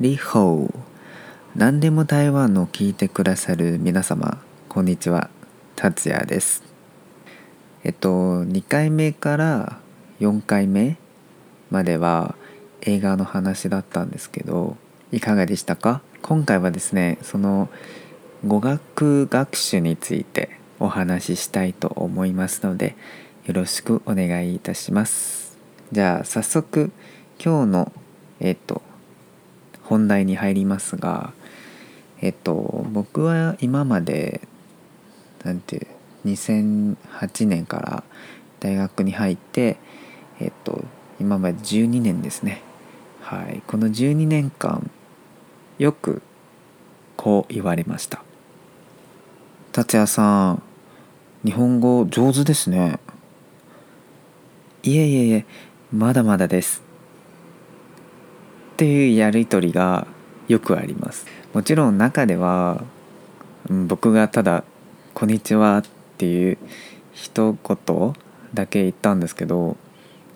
リホー。何でも台湾の聞いてくださる皆様こんにちは。達也です。えっと2回目から4回目までは映画の話だったんですけどいかがでしたか？今回はですねその語学学習についてお話ししたいと思いますのでよろしくお願いいたします。じゃあ早速今日のえっと本題に入りますがえっと僕は今までなんて2008年から大学に入ってえっと今まで12年ですね。はい。この12年間よくこう言われました。達也さん日本語上手ですね。いえいえいえまだまだです。っていうやり取りがよくあります。もちろん中では僕がただ「こんにちは」っていう一言だけ言ったんですけど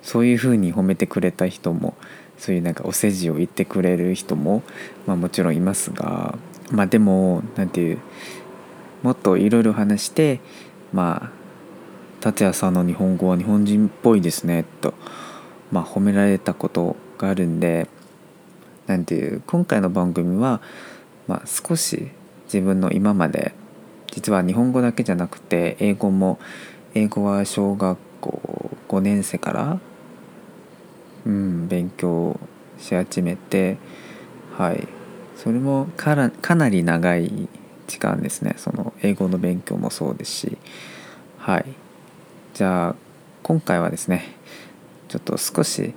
そういうふうに褒めてくれた人もそういうなんかお世辞を言ってくれる人も、まあ、もちろんいますがまあでも何ていうもっといろいろ話してまあ達也さんの日本語は日本人っぽいですねと、まあ、褒められたことがあるんでなんていう今回の番組は、まあ、少し自分の今まで実は日本語だけじゃなくて英語も英語は小学校5年生から、うん、勉強し始めてはい。それもからかなり長い時間ですね。その英語の勉強もそうですしはい。じゃあ今回はですねちょっと少し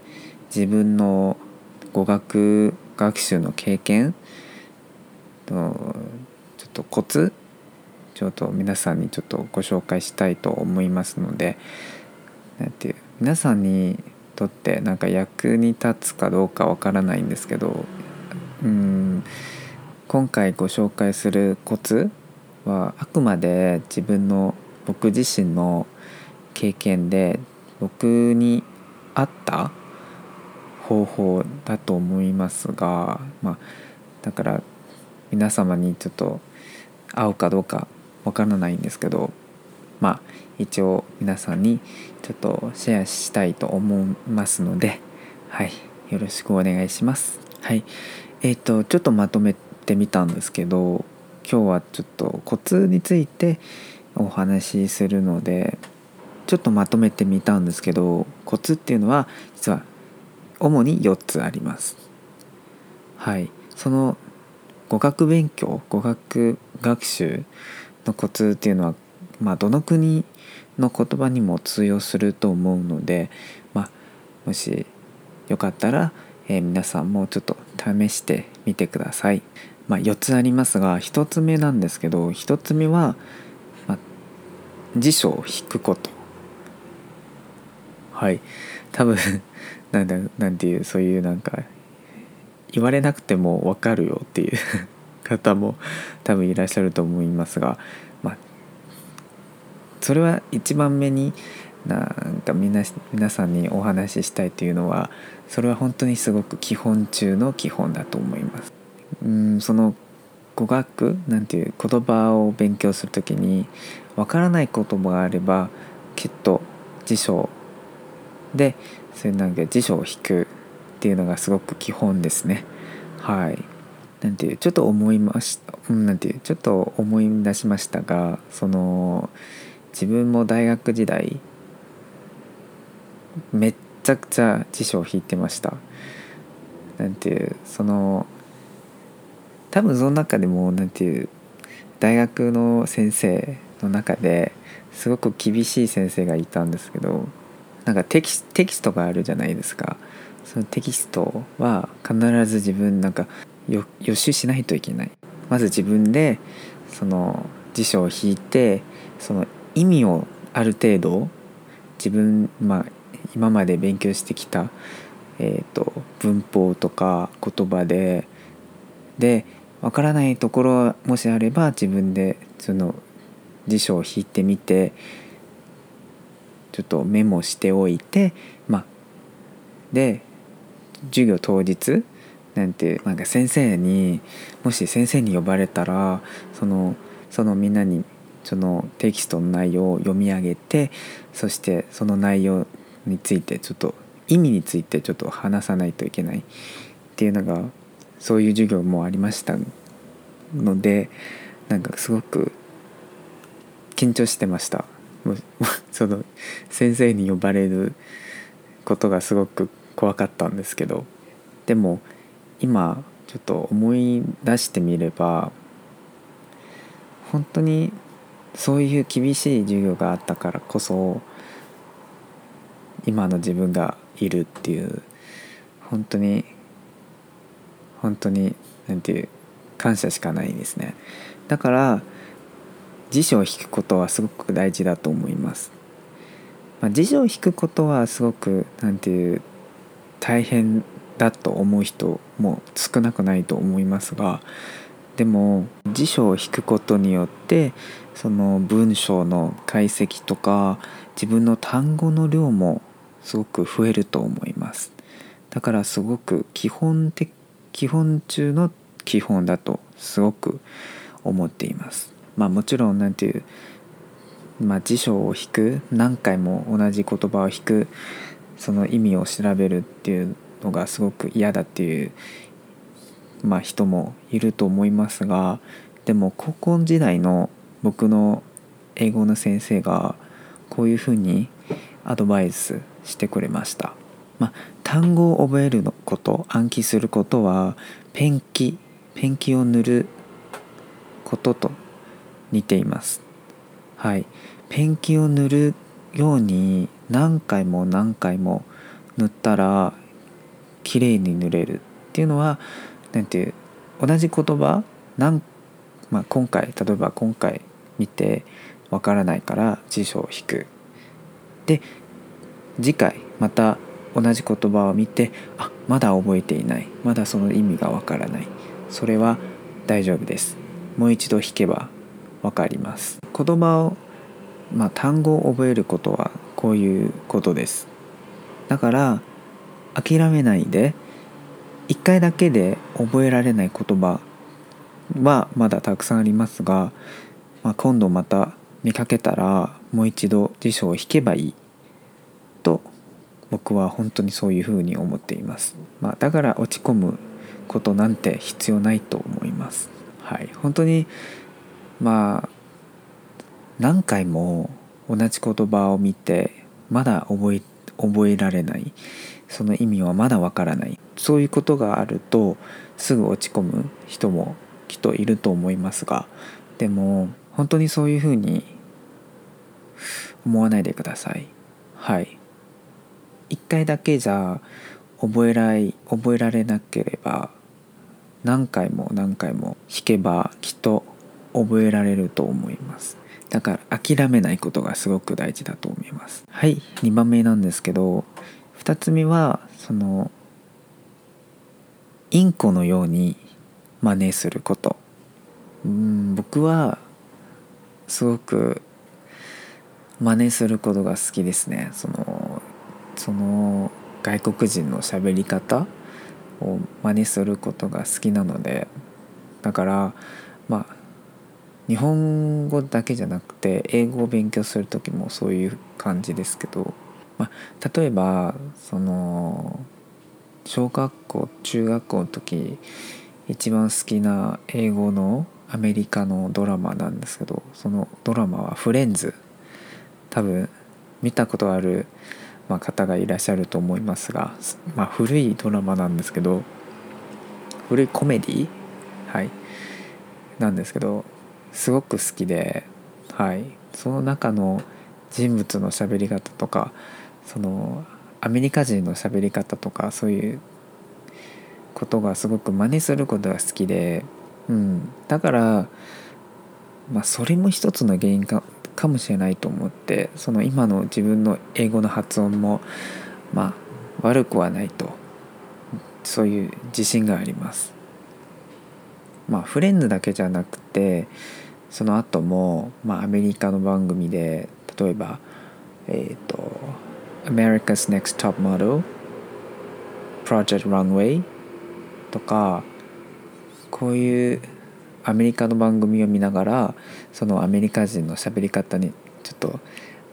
自分の語学学習の経験とちょっとコツちょっと皆さんにちょっとご紹介したいと思いますのでなんていう皆さんにとってなんか役に立つかどうかわからないんですけどうん今回ご紹介するコツはあくまで自分の僕自身の経験で僕に合った方法だと思いますが、まあ、だから皆様にちょっと合うかどうかわからないんですけどまあ一応皆さんにちょっとシェアしたいと思いますのではいよろしくお願いします。はいえっ、ー、とちょっとまとめてみたんですけど今日はちょっとコツについてお話しするのでちょっとまとめてみたんですけどコツっていうのは実は主に4つあります。はい。その語学勉強語学学習のコツっていうのは、まあ、どの国の言葉にも通用すると思うので、まあ、もしよかったら、えー、皆さんもちょっと試してみてください。まあ、4つありますが1つ目なんですけど1つ目は、まあ、辞書を引くこと。はい。多分なんだなんていうそういうなんか言われなくても分かるよっていう 方も多分いらっしゃると思いますが、まあ、それは一番目になんかみな皆さんにお話ししたいというのはそれは本当にすごく基本中の基本だと思います。うんその語学なんていう言葉を勉強する時にわからない言葉があればきっと辞書でそういうなんか辞書を引くっていうのがすごく基本ですね。はい。なんていうちょっと思いましたなんていうちょっと思い出しましたがその自分も大学時代めっちゃくちゃ辞書を引いてました。なんていうその多分その中でもなんていう大学の先生の中ですごく厳しい先生がいたんですけどなんかテキステキストがあるじゃないですか。そのテキストは必ず自分なんか予習しないといけない。まず自分でその辞書を引いてその意味をある程度自分、まあ、今まで勉強してきた、えーと、文法とか言葉ででわからないところもしあれば自分でその辞書を引いてみてちょっとメモしておいてまで授業当日なんてなんか先生にもし先生に呼ばれたらそのそのみんなにそのテキストの内容を読み上げてそしてその内容についてちょっと意味についてちょっと話さないといけない。っていうのがそういう授業もありましたのでなんかすごく緊張してました。その先生に呼ばれることがすごく怖かったんですけどでも今ちょっと思い出してみれば本当にそういう厳しい授業があったからこそ今の自分がいるっていう本当に本当に何ていう感謝しかないですね。だから辞書を引くことはすごく大事だと思います、まあ、辞書を引くことはすごく何ていう大変だと思う人も少なくないと思いますがでも辞書を引くことによってその文章の解析とか自分の単語の量もすごく増えると思います。だからすごく基本的基本中の基本だとすごく思っています。まあもちろん何ていうまあ、辞書を引く何回も同じ言葉を引くその意味を調べるっていうのがすごく嫌だっていうまあ、人もいると思いますがでも高校時代の僕の英語の先生がこういうふうにアドバイスしてくれました。まあ、単語を覚えること暗記することはペンキペンキを塗ることと似ています。はい、ペンキを塗るように何回も何回も塗ったら綺麗に塗れるっていうのはなんていう同じ言葉、まあ、今回例えば今回見てわからないから辞書を引く。で次回また同じ言葉を見てあまだ覚えていない。まだその意味がわからない。それは大丈夫です。もう一度引けばわかります。言葉を、まあ、単語を覚えることはこういうことです。だから諦めないで1回だけで覚えられない言葉はまだたくさんありますが、まあ、今度また見かけたらもう一度辞書を引けばいい。と僕は本当にそういうふうに思っています、まあ、だから落ち込むことなんて必要ないと思います。はい。本当にまあ何回も同じ言葉を見てまだ覚え覚えられない。その意味はまだわからない。そういうことがあるとすぐ落ち込む人もきっといると思いますがでも本当にそういうふうに思わないでください。はい。一回だけじゃ覚えらい覚えられなければ何回も何回も弾けばきっと覚えられると思います。だから諦めないことがすごく大事だと思います。はい2番目なんですけど2つ目はそのインコのように真似すること。うん僕はすごく真似することが好きですね。そのその外国人の喋り方を真似することが好きなので。だからまあ日本語だけじゃなくて英語を勉強する時もそういう感じですけど、まあ、例えばその小学校中学校の時一番好きな英語のアメリカのドラマなんですけどそのドラマは「フレンズ」多分見たことある、ま、方がいらっしゃると思いますが、まあ、古いドラマなんですけど古いコメディはい。なんですけどすごく好きで、はい、その中の人物の喋り方とかそのアメリカ人の喋り方とかそういうことがすごく真似することが好きで、うん、だから、まあ、それも一つの原因かかもしれないと思ってその今の自分の英語の発音もまあ悪くはないと。そういう自信があります。まあフレンズだけじゃなくてその後もまあアメリカの番組で例えばえっ、ー、と America's Next Top Model Project Runway ととかこういうアメリカの番組を見ながらそのアメリカ人の喋り方にちょっと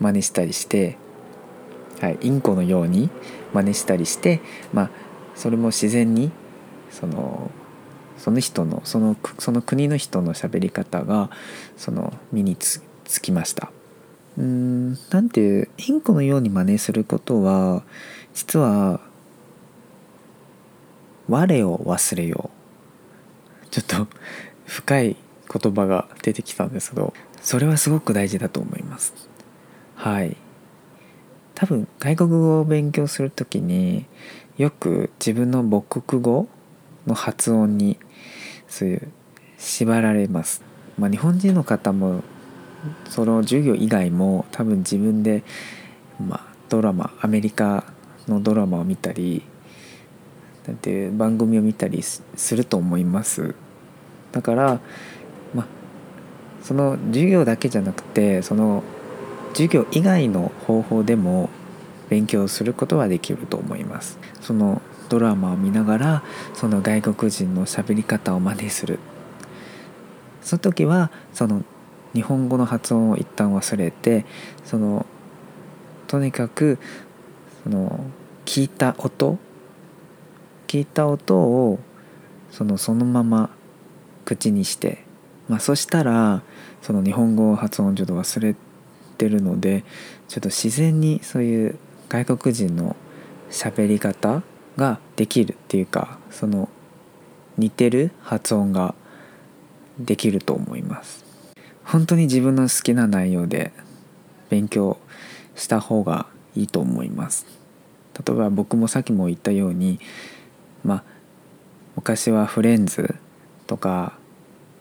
真似したりして、はい、インコのように真似したりして、まあ、それも自然にそのその人のそのその国の人の喋り方がその身につきました。うんなんていうインコのように真似することは実は我を忘れよう。ちょっと深い言葉が出てきたんですけどそれはすごく大事だと思います。はい。多分外国語を勉強する時によく自分の母国語の発音にそういう縛られます、まあ、日本人の方もその授業以外も多分自分で、まあ、ドラマアメリカのドラマを見たりなんて番組を見たりすると思います。だからまあその授業だけじゃなくてその授業以外の方法でも勉強することはできると思います。そのドラマを見ながらその外国人の喋り方を真似する。その時はその日本語の発音を一旦忘れてそのとにかくその聞いた音聞いた音をそのそのまま口にして、まあ、そしたらその日本語発音ちょっと忘れてるのでちょっと自然にそういう外国人の喋り方ができるっていうかその似てる発音ができると思います。本当に自分の好きな内容で勉強した方がいいと思います。例えば僕もさっきも言ったようにまあ昔はフレンズとか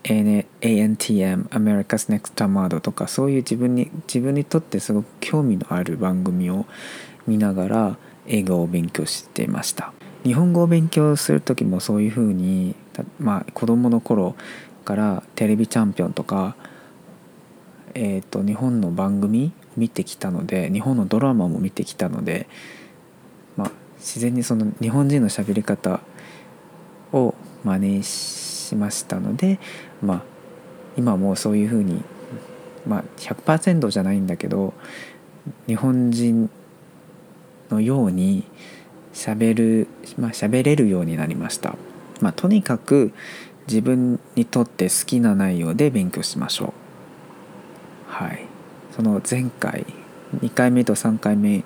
ANTM America's Next Top Model とかそういう自分に自分にとってすごく興味のある番組を見ながら英語を勉強していました。日本語を勉強する時もそういうふうにまあ子供の頃からテレビチャンピオンとかえーと、日本の番組見てきたので日本のドラマも見てきたので、まあ、自然にその日本人の喋り方を真似しましたので、まあ、今もそういうふうに、まあ、100%じゃないんだけど日本人のように喋るまあ喋れるようになりました、まあ、とにかく自分にとって好きな内容で勉強しましょう。はい。その前回2回目と3回目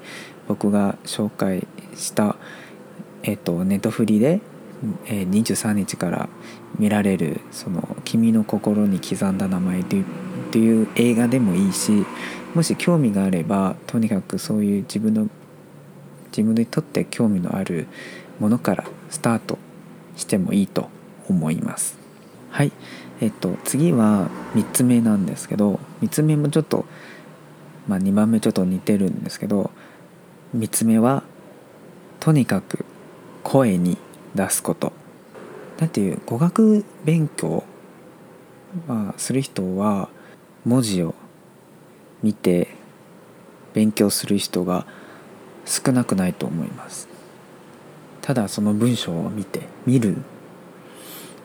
僕が紹介したえっ、とネットフリで23日から見られる「その君の心に刻んだ名前」というっていう映画でもいいしもし興味があればとにかくそういう自分の自分にとって興味のあるものからスタートしてもいいと思います。はいえっと次は3つ目なんですけど3つ目もちょっと、まあ、2番目ちょっと似てるんですけど3つ目はとにかく声に出すことだっていう語学勉強、まあ、する人は文字を見て勉強する人が少なくないと思います。ただその文章を見て見る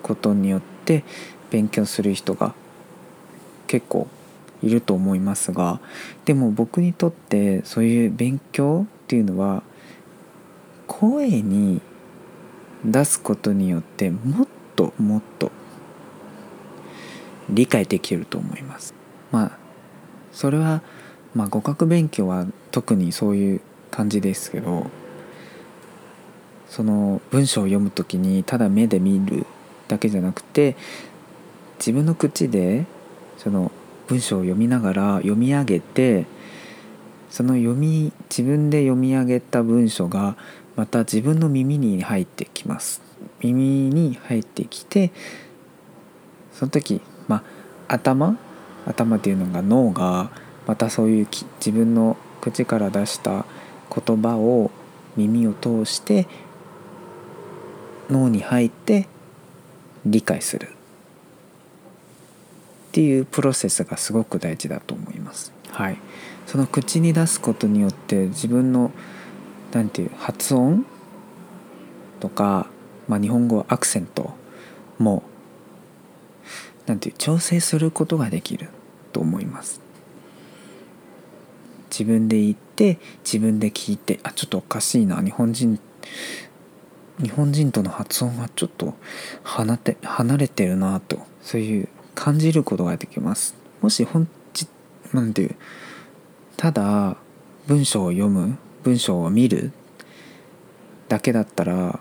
ことによって勉強する人が結構いると思いますがでも僕にとってそういう勉強っていうのは声に出すことによってもっともっと理解できると思います。まあそれはまあ語学勉強は特にそういう感じですけどその文章を読む時にただ目で見るだけじゃなくて自分の口でその文章を読みながら読み上げてその読み自分で読み上げた文章がまた自分の耳に入ってきます。耳に入ってきてその時まあ頭？頭っていうのが脳がまたそういう自分の口から出した言葉を耳を通して脳に入って理解する。っていうプロセスがすごく大事だと思います。はい、その口に出すことによって自分のなんていう発音とかまあ、日本語はアクセントもなんていう調整することができると思います自分で言って自分で聞いてあちょっとおかしいな。日本人日本人との発音がちょっと離て離れてるなと。そういう感じることができます。もし本ちなんていうただ文章を読む文章を見るだけだったら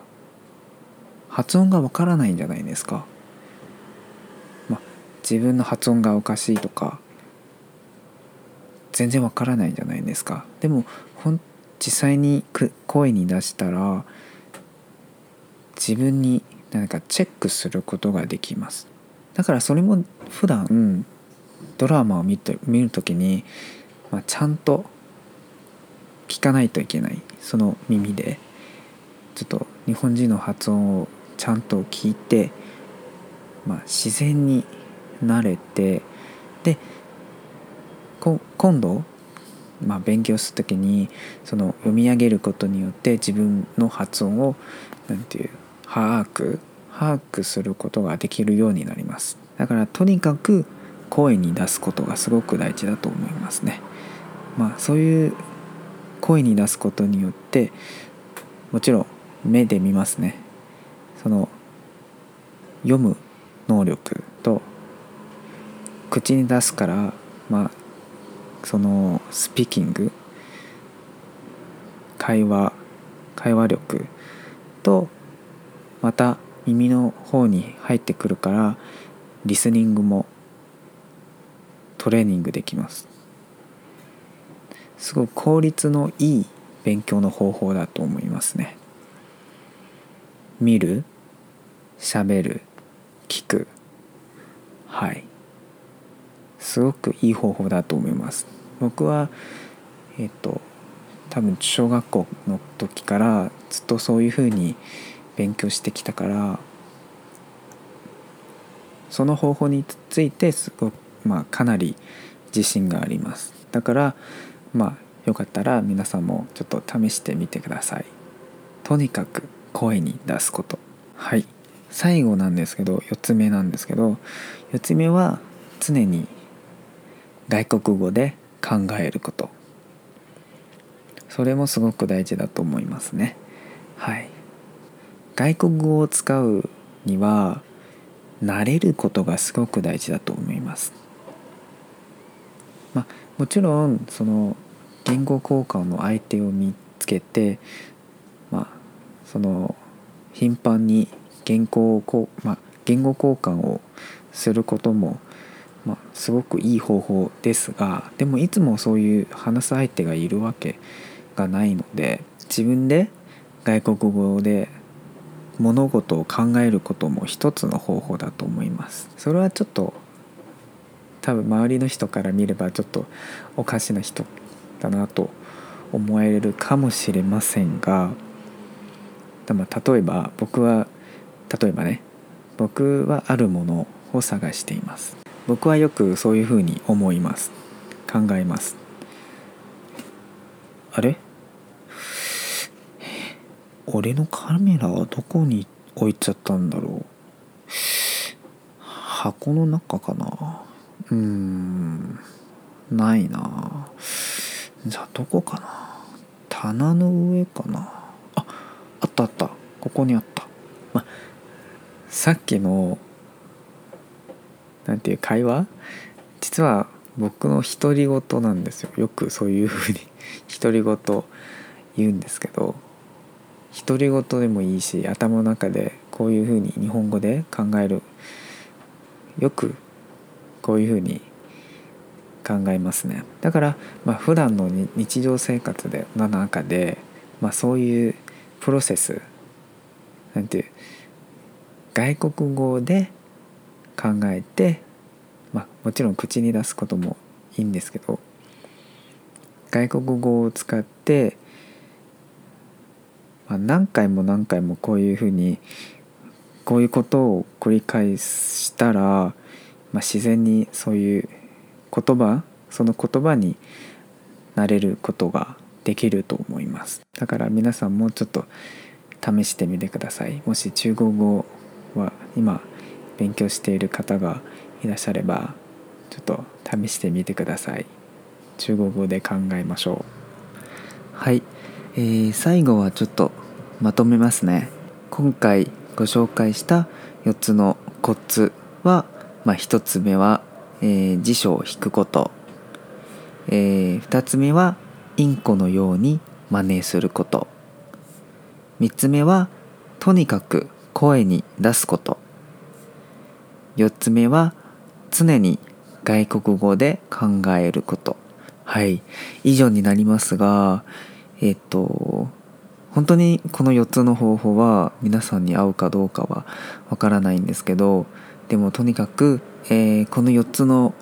発音がわからないんじゃないですか、ま、自分の発音がおかしいとか全然わからないんじゃないですか。でも実際に声に出したら自分に何かチェックすることができます。だからそれも普段ドラマを見て見る時に、まあ、ちゃんと聞かないといけない。その耳で。ちょっと日本人の発音をちゃんと聞いて、まあ、自然に慣れてで今度、まあ、勉強する時にその読み上げることによって自分の発音を何て言う把握把握することができるようになります。だからとにかく声に出すことがすごく大事だと思いますね。まあそういう声に出すことによってもちろん目で見ますね。その読む能力と口に出すからまあそのスピーキング会話会話力とまた耳の方に入ってくるからリスニングもトレーニングできます。すごく効率のいい勉強の方法だと思いますね。見る喋る聞く。はい。すごくいい方法だと思います。僕はえっと多分小学校の時からずっとそういうふうに勉強してきたからその方法についてすごく、まあ、かなり自信があります。だからまあよかったら皆さんもちょっと試してみてください。とにかく声に出すこと。はい。最後なんですけど4つ目なんですけど4つ目は常に外国語で考えること。それもすごく大事だと思いますね。はい。外国語を使うには慣れることがすごく大事だと思います。まあもちろんその言語交換の相手を見つけてまあその頻繁に言語をこう、まあ、言語交換をすることも、まあ、すごくいい方法ですがでもいつもそういう話す相手がいるわけがないので自分で外国語で物事を考えることも一つの方法だと思います。それはちょっと多分周りの人から見ればちょっとおかしな人だなと思われるかもしれませんがでも例えば僕は例えばね僕はあるものを探しています。僕はよくそういうふうに思います。考えます。あれ？俺のカメラはどこに置いちゃったんだろう。箱の中かな。うーん。ないな。じゃあどこかな。棚の上かな。ああったあった。ここにあった。まさっきのなんていう会話？実は僕の独り言なんですよ。よくそういうふうに 独り言言うんですけど独り言でもいいし頭の中でこういうふうに日本語で考える。よくこういうふうに考えますね。だからまあ普段の日常生活での中で、まあ、そういうプロセスなんていう外国語で考えて、まあ、もちろん口に出すこともいいんですけど外国語を使ってまあ、何回も何回もこういうふうにこういうことを繰り返したら、まあ、自然にそういう言葉その言葉になれることができると思います。だから皆さんもうちょっと試してみてください。もし中国語は今勉強している方がいらっしゃればちょっと試してみてください。中国語で考えましょう。はい、えー、最後はちょっとまとめますね。今回ご紹介した4つのコツは、まあ、1つ目は、えー、辞書を引くこと、えー、2つ目はインコのように真似すること。3つ目はとにかく声に出すこと。4つ目は常に外国語で考えること。はい。以上になりますがえっと本当にこの4つの方法は皆さんに合うかどうかはわからないんですけどでもとにかく、えー、この4つの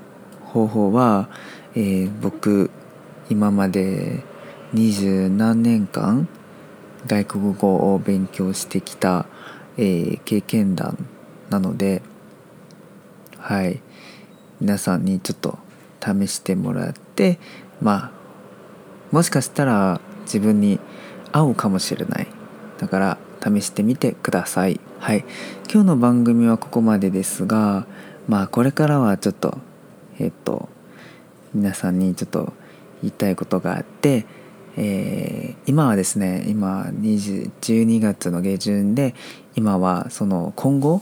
方法は、えー、僕今まで二十何年間外国語を勉強してきた、えー、経験談なのではい。皆さんにちょっと試してもらってまあもしかしたら自分に合うかもしれない。だから試してみてください。はい。今日の番組はここまでですがまあこれからはちょっとえっと皆さんにちょっと言いたいことがあってえー、今はですね今12月の下旬で今はその今後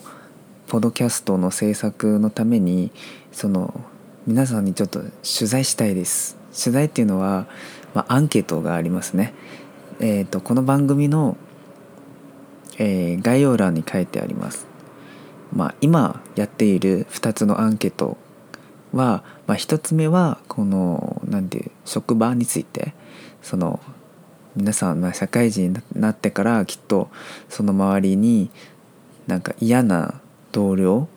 ポドキャストの制作のためにその皆さんにちょっと取材したいです。取材っていうのは、まあ、アンケートがありますね。えーと、この番組の、えー、概要欄に書いてあります、まあ、今やっている2つのアンケートは、まあ、1つ目はこのなんていう職場について。その皆さん、まあ、社会人になってからきっとその周りになんか嫌な同僚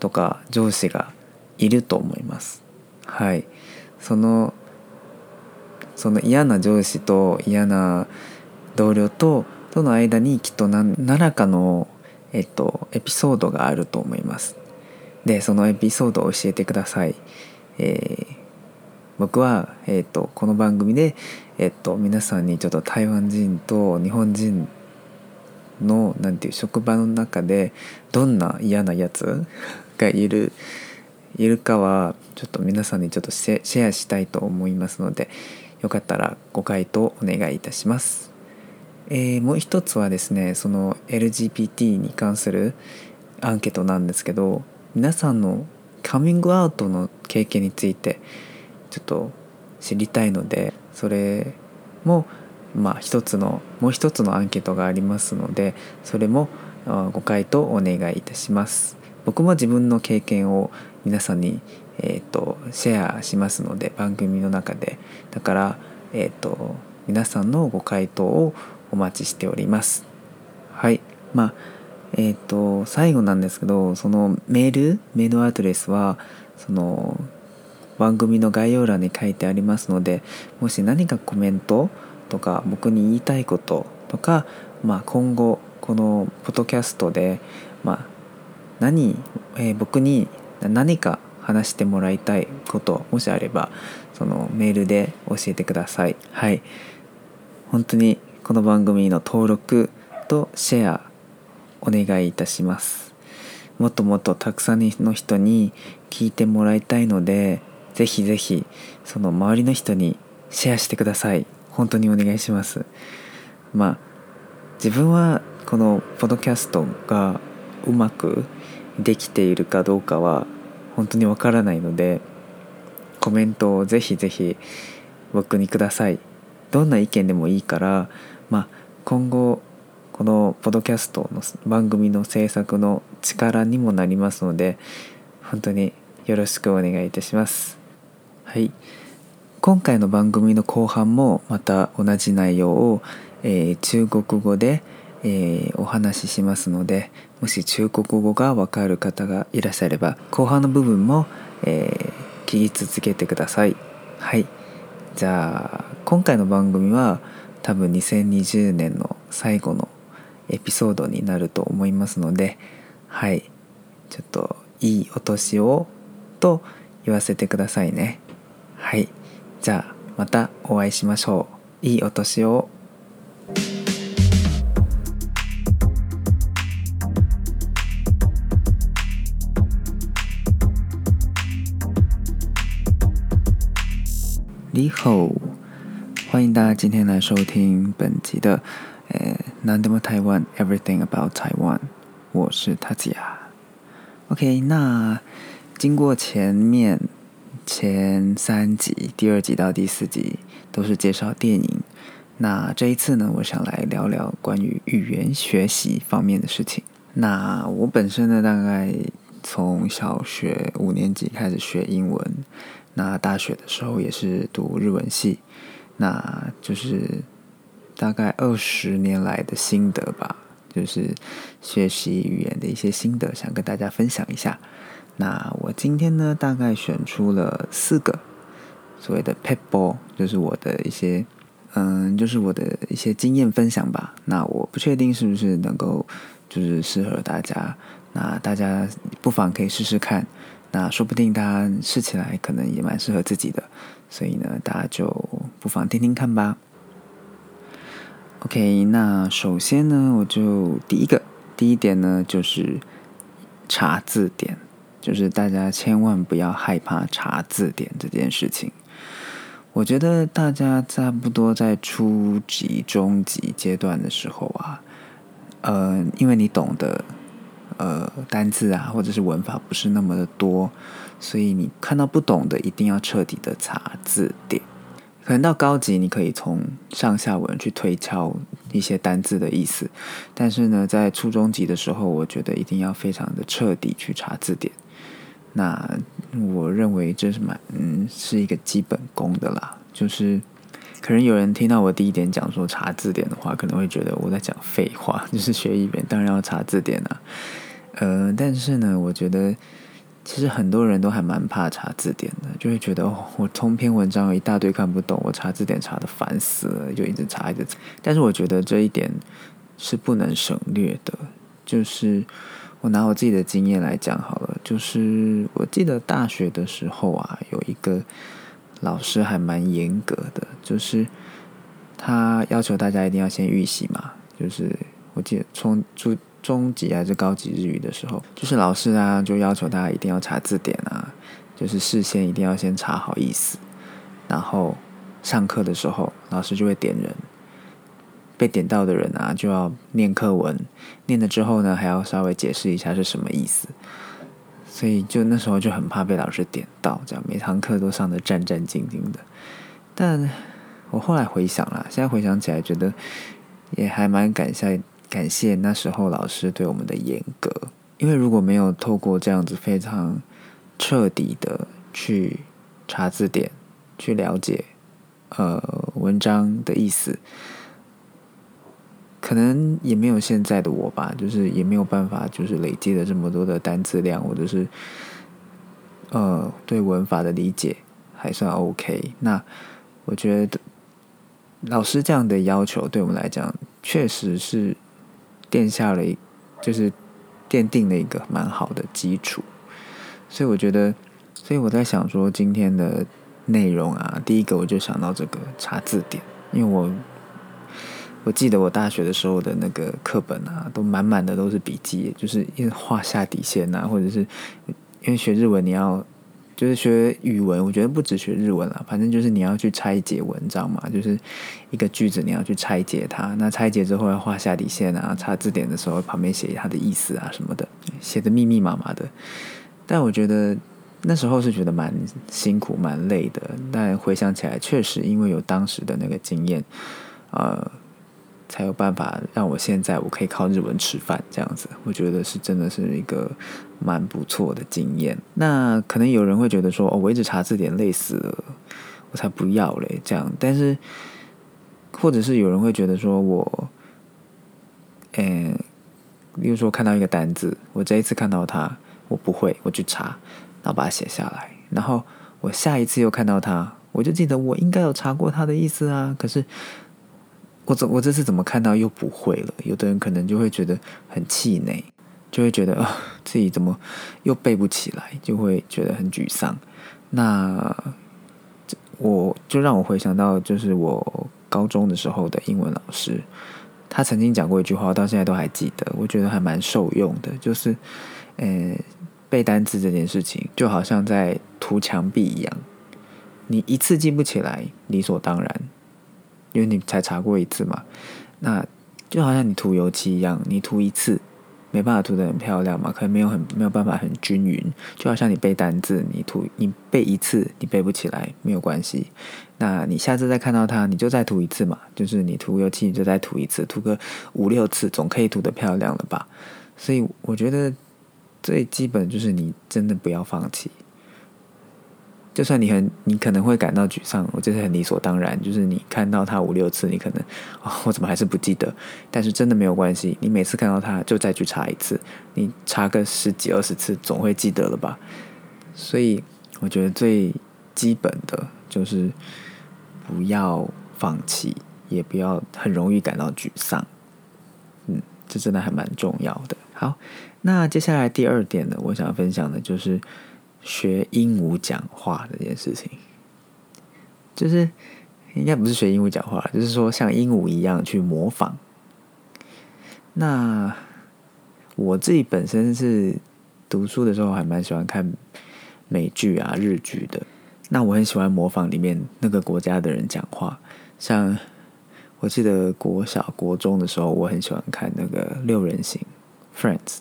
とか上司がいると思います。はい、そのその嫌な上司と嫌な同僚ととの間にきっと何らかの、えっと、エピソードがあると思います。でそのエピソードを教えてください。えー、僕は、えっと、この番組で、えっと、皆さんにちょっと台湾人と日本人のなんていう職場の中でどんな嫌なやつ がいるいるかはちょっと皆さんにちょっとシェアしたいと思いますのでよかったらご回答お願いいたします。えー、もう一つはですねその LGBT に関するアンケートなんですけど皆さんのカミングアウトの経験についてちょっと知りたいのでそれもまあ一つのもう一つのアンケートがありますのでそれもご回答お願いいたします。僕も自分の経験を皆さんにえーと、シェアしますので番組の中で。だから、えーと、皆さんのご回答をお待ちしております。はい。まあえっ、ー、と最後なんですけどそのメールメールアドレスはその番組の概要欄に書いてありますのでもし何かコメントとか僕に言いたいこととか、まあ、今後このポッドキャストで、まあ、何、えー、僕に何か話してもらいたいこともしあればそのメールで教えてください。はい。本当にこの番組の登録とシェアお願いいたします。もっともっとたくさんの人に聞いてもらいたいのでぜひぜひその周りの人にシェアしてください。本当にお願いします。まあ自分はこのポドキャストがうまくできているかどうかは本当にわからないのでコメントをぜひぜひ僕にください。どんな意見でもいいからまあ今後このポドキャストの番組の制作の力にもなりますので本当によろしくお願いいたします。はい。今回の番組の後半もまた同じ内容を、えー、中国語で、えー、お話ししますのでもし中国語がわかる方がいらっしゃれば後半の部分も、えー、聞き続けてください。はい。じゃあ今回の番組は多分2020年の最後のエピソードになると思いますのではい。ちょっといいお年をと言わせてくださいね。はい。じゃあまたお会いしましょう。いいお年を。你好，欢迎大家今天来收听本集的“呃，难得么台湾 Everything About Taiwan”，我是塔吉亚。OK，那经过前面前三集，第二集到第四集都是介绍电影，那这一次呢，我想来聊聊关于语言学习方面的事情。那我本身呢，大概从小学五年级开始学英文，那大学的时候也是读日文系，那就是大概二十年来的心得吧，就是学习语言的一些心得，想跟大家分享一下。那我今天呢，大概选出了四个所谓的 p e p l e 就是我的一些，嗯，就是我的一些经验分享吧。那我不确定是不是能够。就是适合大家，那大家不妨可以试试看，那说不定大家试起来可能也蛮适合自己的，所以呢，大家就不妨听听看吧。OK，那首先呢，我就第一个第一点呢，就是查字典，就是大家千万不要害怕查字典这件事情。我觉得大家差不多在初级、中级阶段的时候啊。呃，因为你懂得呃单字啊，或者是文法不是那么的多，所以你看到不懂的一定要彻底的查字典。可能到高级，你可以从上下文去推敲一些单字的意思，但是呢，在初中级的时候，我觉得一定要非常的彻底去查字典。那我认为这是蛮嗯是一个基本功的啦，就是。可能有人听到我第一点讲说查字典的话，可能会觉得我在讲废话。就是学语言当然要查字典啊，呃，但是呢，我觉得其实很多人都还蛮怕查字典的，就会觉得哦，我通篇文章一大堆看不懂，我查字典查的烦死了，就一直查一直查。但是我觉得这一点是不能省略的。就是我拿我自己的经验来讲好了，就是我记得大学的时候啊，有一个。老师还蛮严格的，就是他要求大家一定要先预习嘛。就是我记得从初中级还是高级日语的时候，就是老师啊就要求大家一定要查字典啊，就是事先一定要先查好意思，然后上课的时候老师就会点人，被点到的人啊就要念课文，念了之后呢还要稍微解释一下是什么意思。所以就那时候就很怕被老师点到，这样每堂课都上的战战兢兢的。但我后来回想了，现在回想起来，觉得也还蛮感谢感谢那时候老师对我们的严格。因为如果没有透过这样子非常彻底的去查字典，去了解呃文章的意思。可能也没有现在的我吧，就是也没有办法，就是累积了这么多的单词量，或者是呃对文法的理解还算 OK。那我觉得老师这样的要求对我们来讲，确实是奠下了一，就是奠定了一个蛮好的基础。所以我觉得，所以我在想说今天的内容啊，第一个我就想到这个查字典，因为我。我记得我大学的时候的那个课本啊，都满满的都是笔记，就是因为画下底线啊，或者是因为学日文你要就是学语文，我觉得不止学日文了，反正就是你要去拆解文章嘛，就是一个句子你要去拆解它，那拆解之后要画下底线啊，查字典的时候旁边写它的意思啊什么的，写的密密麻麻的。但我觉得那时候是觉得蛮辛苦、蛮累的，但回想起来，确实因为有当时的那个经验，呃。才有办法让我现在我可以靠日文吃饭这样子，我觉得是真的是一个蛮不错的经验。那可能有人会觉得说，哦，我一直查字典累死了，我才不要嘞这样。但是，或者是有人会觉得说我，嗯，例如说看到一个单字，我这一次看到它我不会，我去查，然后把它写下来，然后我下一次又看到它，我就记得我应该有查过它的意思啊，可是。我我这次怎么看到又不会了？有的人可能就会觉得很气馁，就会觉得啊自己怎么又背不起来，就会觉得很沮丧。那我就让我回想到，就是我高中的时候的英文老师，他曾经讲过一句话，到现在都还记得，我觉得还蛮受用的，就是呃背单词这件事情，就好像在涂墙壁一样。你一次记不起来，理所当然，因为你才查过一次嘛。那就好像你涂油漆一样，你涂一次没办法涂得很漂亮嘛，可能没有很没有办法很均匀。就好像你背单字，你涂你背一次你背不起来没有关系，那你下次再看到它，你就再涂一次嘛。就是你涂油漆你就再涂一次，涂个五六次总可以涂得漂亮了吧？所以我觉得最基本就是你真的不要放弃。就算你很，你可能会感到沮丧，我这是很理所当然。就是你看到他五六次，你可能啊，我怎么还是不记得？但是真的没有关系，你每次看到他就再去查一次，你查个十几二十次，总会记得了吧？所以我觉得最基本的就是不要放弃，也不要很容易感到沮丧。嗯，这真的还蛮重要的。好，那接下来第二点呢，我想要分享的就是。学鹦鹉讲话这件事情，就是应该不是学鹦鹉讲话，就是说像鹦鹉一样去模仿。那我自己本身是读书的时候还蛮喜欢看美剧啊、日剧的。那我很喜欢模仿里面那个国家的人讲话，像我记得国小、国中的时候，我很喜欢看那个六人行 Friends。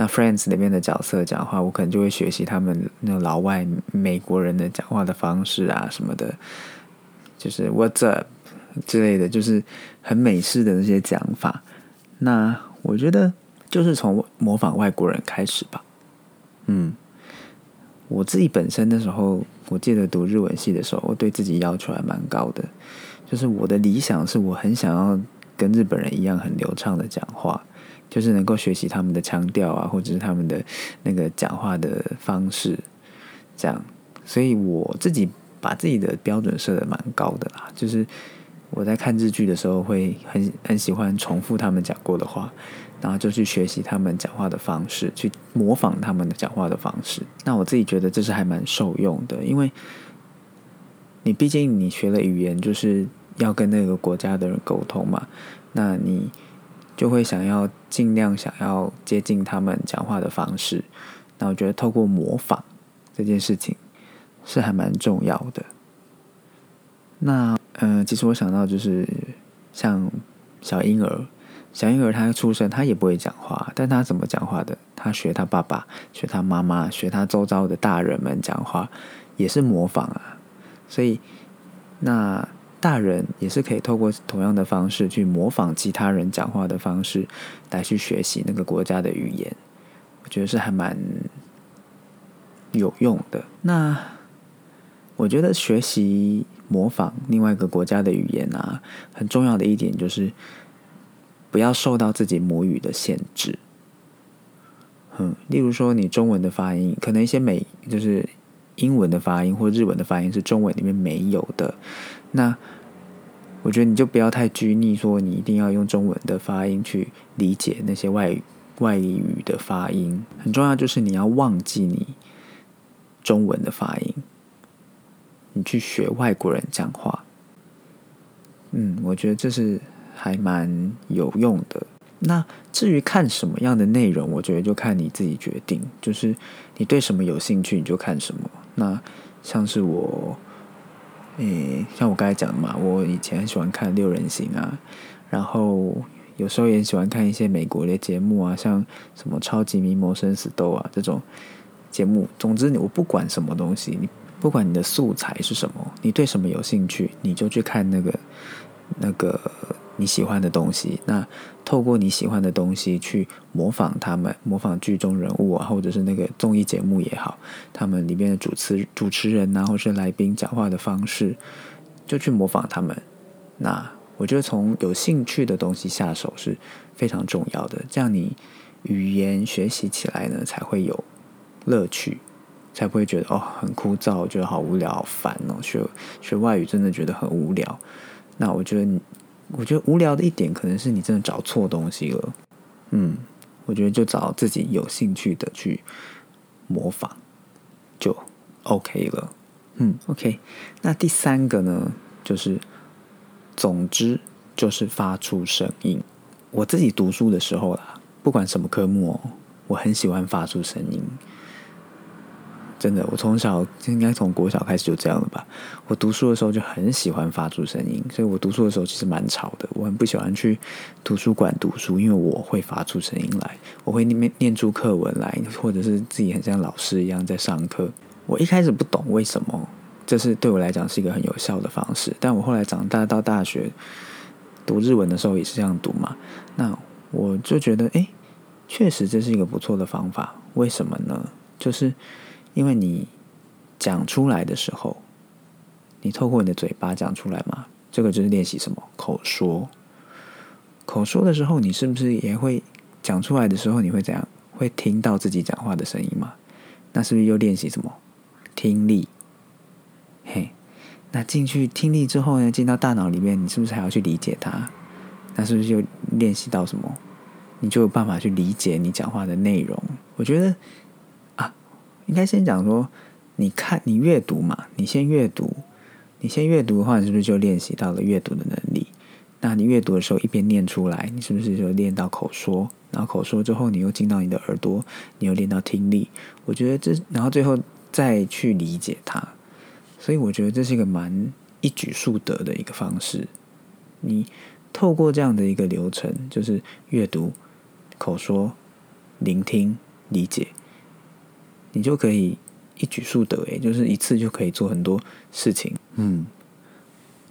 那 Friends 里面的角色讲话，我可能就会学习他们那老外美国人的讲话的方式啊什么的，就是 What's up 之类的，就是很美式的那些讲法。那我觉得就是从模仿外国人开始吧。嗯，我自己本身的时候，我记得读日文系的时候，我对自己要求还蛮高的，就是我的理想是我很想要跟日本人一样很流畅的讲话。就是能够学习他们的腔调啊，或者是他们的那个讲话的方式，这样。所以我自己把自己的标准设的蛮高的啦。就是我在看日剧的时候，会很很喜欢重复他们讲过的话，然后就去学习他们讲话的方式，去模仿他们的讲话的方式。那我自己觉得这是还蛮受用的，因为你毕竟你学了语言，就是要跟那个国家的人沟通嘛。那你。就会想要尽量想要接近他们讲话的方式，那我觉得透过模仿这件事情是还蛮重要的。那嗯，其实我想到就是像小婴儿，小婴儿他出生他也不会讲话，但他怎么讲话的？他学他爸爸，学他妈妈，学他周遭的大人们讲话，也是模仿啊。所以那。大人也是可以透过同样的方式去模仿其他人讲话的方式，来去学习那个国家的语言，我觉得是还蛮有用的。那我觉得学习模仿另外一个国家的语言啊，很重要的一点就是不要受到自己母语的限制。嗯，例如说你中文的发音，可能一些美就是英文的发音或日文的发音是中文里面没有的。那我觉得你就不要太拘泥，说你一定要用中文的发音去理解那些外外语的发音。很重要就是你要忘记你中文的发音，你去学外国人讲话。嗯，我觉得这是还蛮有用的。那至于看什么样的内容，我觉得就看你自己决定，就是你对什么有兴趣，你就看什么。那像是我。诶，像我刚才讲的嘛，我以前很喜欢看六人行啊，然后有时候也喜欢看一些美国的节目啊，像什么超级名模生死斗啊这种节目。总之，我不管什么东西，你不管你的素材是什么，你对什么有兴趣，你就去看那个那个。你喜欢的东西，那透过你喜欢的东西去模仿他们，模仿剧中人物啊，或者是那个综艺节目也好，他们里面的主持主持人呐，或是来宾讲话的方式，就去模仿他们。那我觉得从有兴趣的东西下手是非常重要的，这样你语言学习起来呢才会有乐趣，才不会觉得哦很枯燥，觉得好无聊、好烦哦。学学外语真的觉得很无聊。那我觉得。我觉得无聊的一点，可能是你真的找错东西了。嗯，我觉得就找自己有兴趣的去模仿，就 OK 了。嗯，OK。那第三个呢，就是总之就是发出声音。我自己读书的时候啦，不管什么科目哦，我很喜欢发出声音。真的，我从小应该从国小开始就这样了吧。我读书的时候就很喜欢发出声音，所以我读书的时候其实蛮吵的。我很不喜欢去图书馆读书，因为我会发出声音来，我会念念出课文来，或者是自己很像老师一样在上课。我一开始不懂为什么，这是对我来讲是一个很有效的方式。但我后来长大到大学读日文的时候也是这样读嘛，那我就觉得，哎，确实这是一个不错的方法。为什么呢？就是因为你讲出来的时候，你透过你的嘴巴讲出来嘛，这个就是练习什么口说。口说的时候，你是不是也会讲出来的时候，你会怎样？会听到自己讲话的声音嘛？那是不是又练习什么听力？嘿，那进去听力之后呢，进到大脑里面，你是不是还要去理解它？那是不是就练习到什么？你就有办法去理解你讲话的内容？我觉得。应该先讲说，你看你阅读嘛，你先阅读，你先阅读的话，你是不是就练习到了阅读的能力？那你阅读的时候一边念出来，你是不是就练到口说？然后口说之后，你又进到你的耳朵，你又练到听力。我觉得这，然后最后再去理解它。所以我觉得这是一个蛮一举数得的一个方式。你透过这样的一个流程，就是阅读、口说、聆听、理解。你就可以一举数得，诶，就是一次就可以做很多事情，嗯，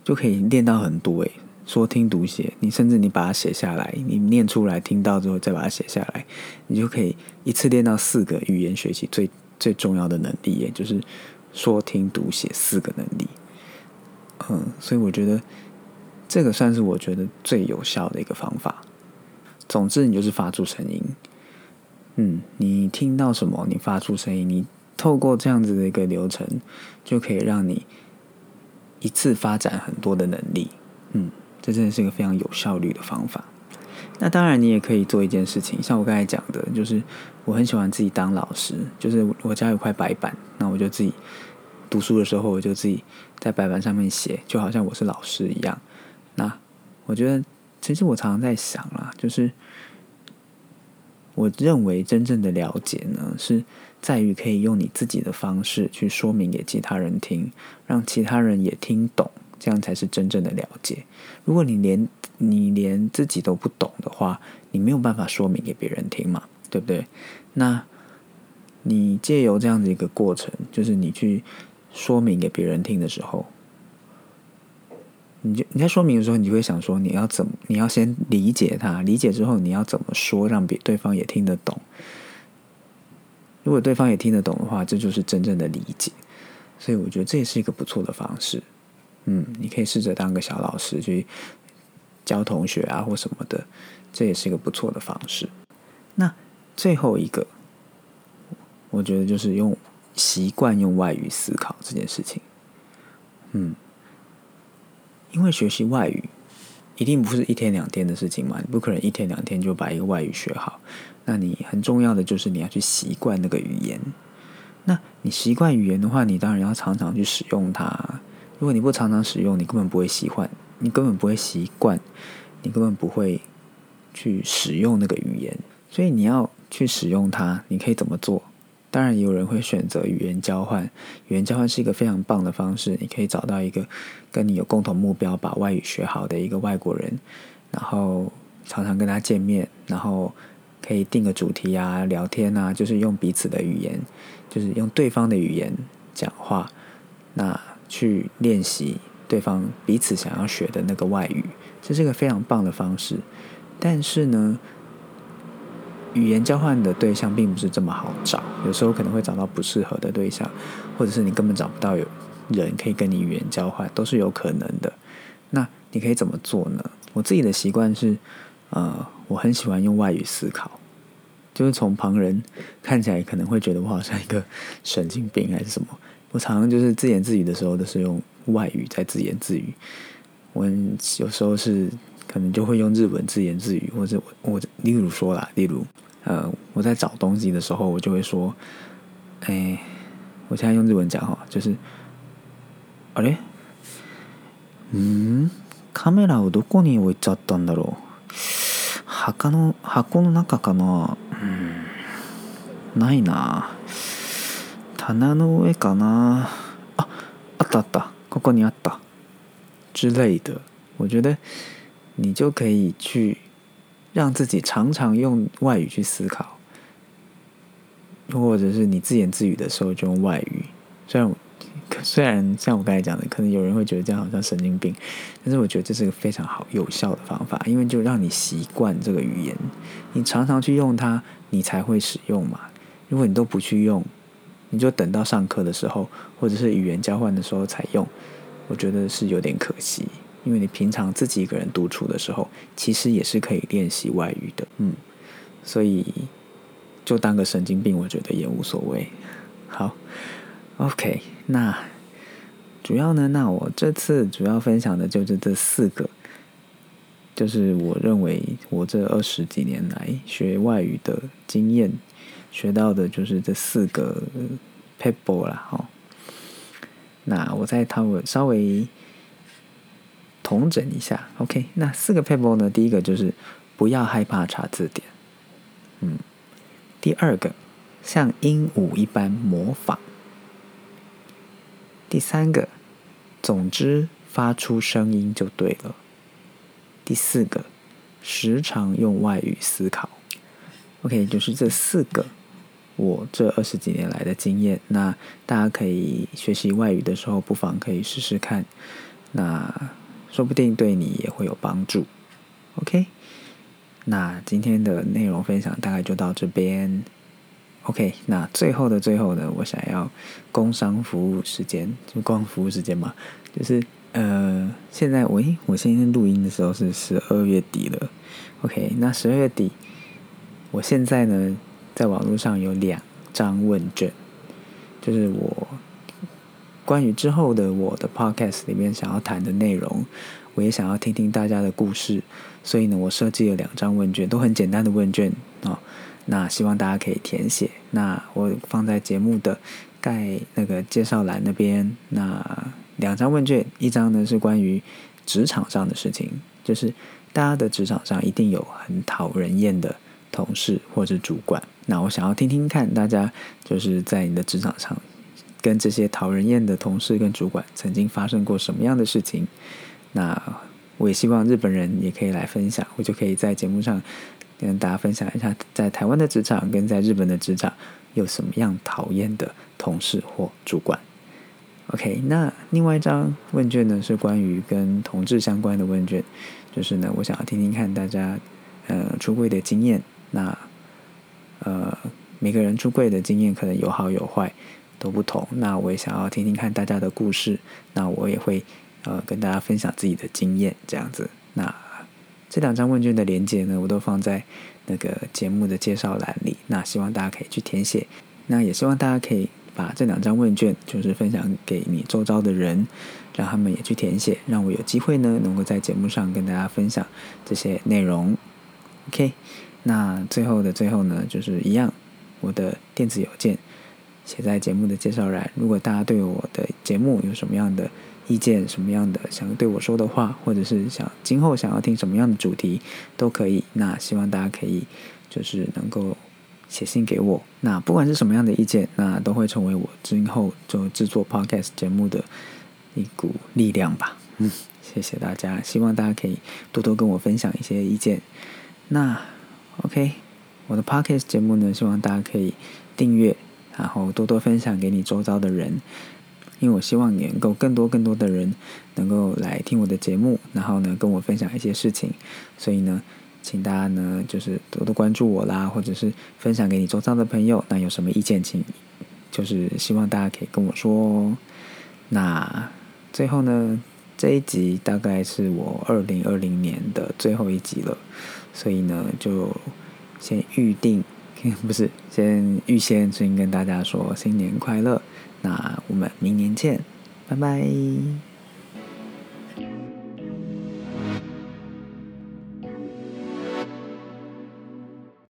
就可以练到很多，诶，说听读写，你甚至你把它写下来，你念出来，听到之后再把它写下来，你就可以一次练到四个语言学习最最重要的能力，也就是说听读写四个能力，嗯，所以我觉得这个算是我觉得最有效的一个方法。总之，你就是发出声音。嗯，你听到什么，你发出声音，你透过这样子的一个流程，就可以让你一次发展很多的能力。嗯，这真的是一个非常有效率的方法。那当然，你也可以做一件事情，像我刚才讲的，就是我很喜欢自己当老师，就是我家有块白板，那我就自己读书的时候，我就自己在白板上面写，就好像我是老师一样。那我觉得，其实我常常在想啊，就是。我认为真正的了解呢，是在于可以用你自己的方式去说明给其他人听，让其他人也听懂，这样才是真正的了解。如果你连你连自己都不懂的话，你没有办法说明给别人听嘛，对不对？那你借由这样的一个过程，就是你去说明给别人听的时候。你就你在说明的时候，你就会想说，你要怎么？你要先理解他，理解之后，你要怎么说，让别对方也听得懂。如果对方也听得懂的话，这就是真正的理解。所以我觉得这也是一个不错的方式。嗯，你可以试着当个小老师去教同学啊，或什么的，这也是一个不错的方式。那最后一个，我觉得就是用习惯用外语思考这件事情。嗯。因为学习外语一定不是一天两天的事情嘛，你不可能一天两天就把一个外语学好。那你很重要的就是你要去习惯那个语言。那你习惯语言的话，你当然要常常去使用它。如果你不常常使用，你根本不会习惯，你根本不会习惯，你根本不会去使用那个语言。所以你要去使用它，你可以怎么做？当然，有人会选择语言交换。语言交换是一个非常棒的方式，你可以找到一个跟你有共同目标、把外语学好的一个外国人，然后常常跟他见面，然后可以定个主题啊、聊天啊，就是用彼此的语言，就是用对方的语言讲话，那去练习对方彼此想要学的那个外语，这是一个非常棒的方式。但是呢？语言交换的对象并不是这么好找，有时候可能会找到不适合的对象，或者是你根本找不到有人可以跟你语言交换，都是有可能的。那你可以怎么做呢？我自己的习惯是，呃，我很喜欢用外语思考，就是从旁人看起来可能会觉得我好像一个神经病还是什么，我常常就是自言自语的时候都是用外语在自言自语。我有时候是。可能就会用日文自言自语，或者我我例如说啦，例如呃，我在找东西的时候，我就会说，哎，我现在用日文讲哈，就是，あれ？嗯，カメラをどこに置いちゃったんだろう？箱の箱の中かな？うん、ないな。鼻の上かな？ああったあったここにあった之类的我觉得你就可以去让自己常常用外语去思考或者是你自言自语的时候就用外语虽然虽然像我刚才讲的，可能有人会觉得这样好像神经病，但是我觉得这是个非常好有效的方法，因为就让你习惯这个语言，你常常去用它，你才会使用嘛。如果你都不去用，你就等到上课的时候或者是语言交换的时候才用，我觉得是有点可惜。因为你平常自己一个人独处的时候，其实也是可以练习外语的，嗯，所以就当个神经病，我觉得也无所谓。好。OK，那主要呢？那我这次主要分享的就是这四个，就是我认为我这二十几年来学外语的经验，学到的就是这四个 paper 啦。哦，那我再稍微稍微统整一下。OK，那四个 paper 呢？第一个就是不要害怕查字典。嗯，第二个像鹦鹉一般模仿。第三个，总之发出声音就对了。第四个，时常用外语思考。OK，就是这四个我这二十几年来的经验。那大家可以学习外语的时候，不妨可以试试看。那说不定对你也会有帮助。OK，那今天的内容分享大概就到这边。OK，那最后的最后呢，我想要工商服务时间，就光服务时间嘛，就是呃，现在喂，我现在录音的时候是十二月底了。OK，那十二月底，我现在呢，在网络上有两张问卷，就是我关于之后的我的 Podcast 里面想要谈的内容，我也想要听听大家的故事，所以呢，我设计了两张问卷，都很简单的问卷啊。那希望大家可以填写，那我放在节目的盖那个介绍栏那边。那两张问卷，一张呢是关于职场上的事情，就是大家的职场上一定有很讨人厌的同事或者主管。那我想要听听看大家就是在你的职场上跟这些讨人厌的同事跟主管曾经发生过什么样的事情。那我也希望日本人也可以来分享，我就可以在节目上。跟大家分享一下，在台湾的职场跟在日本的职场有什么样讨厌的同事或主管。OK，那另外一张问卷呢是关于跟同志相关的问卷，就是呢，我想要听听看大家呃出柜的经验。那呃每个人出柜的经验可能有好有坏都不同，那我也想要听听看大家的故事。那我也会呃跟大家分享自己的经验，这样子。那这两张问卷的连接呢，我都放在那个节目的介绍栏里。那希望大家可以去填写。那也希望大家可以把这两张问卷，就是分享给你周遭的人，让他们也去填写，让我有机会呢，能够在节目上跟大家分享这些内容。OK，那最后的最后呢，就是一样，我的电子邮件写在节目的介绍栏。如果大家对我的节目有什么样的，意见什么样的想对我说的话，或者是想今后想要听什么样的主题，都可以。那希望大家可以就是能够写信给我。那不管是什么样的意见，那都会成为我今后就制作 podcast 节目的一股力量吧。嗯，谢谢大家，希望大家可以多多跟我分享一些意见。那 OK，我的 podcast 节目呢，希望大家可以订阅，然后多多分享给你周遭的人。因为我希望你能够更多更多的人能够来听我的节目，然后呢跟我分享一些事情，所以呢，请大家呢就是多多关注我啦，或者是分享给你周遭的朋友。那有什么意见，请就是希望大家可以跟我说哦。那最后呢，这一集大概是我二零二零年的最后一集了，所以呢就先预定，不是先预先先跟大家说新年快乐。那我们明年见，拜拜。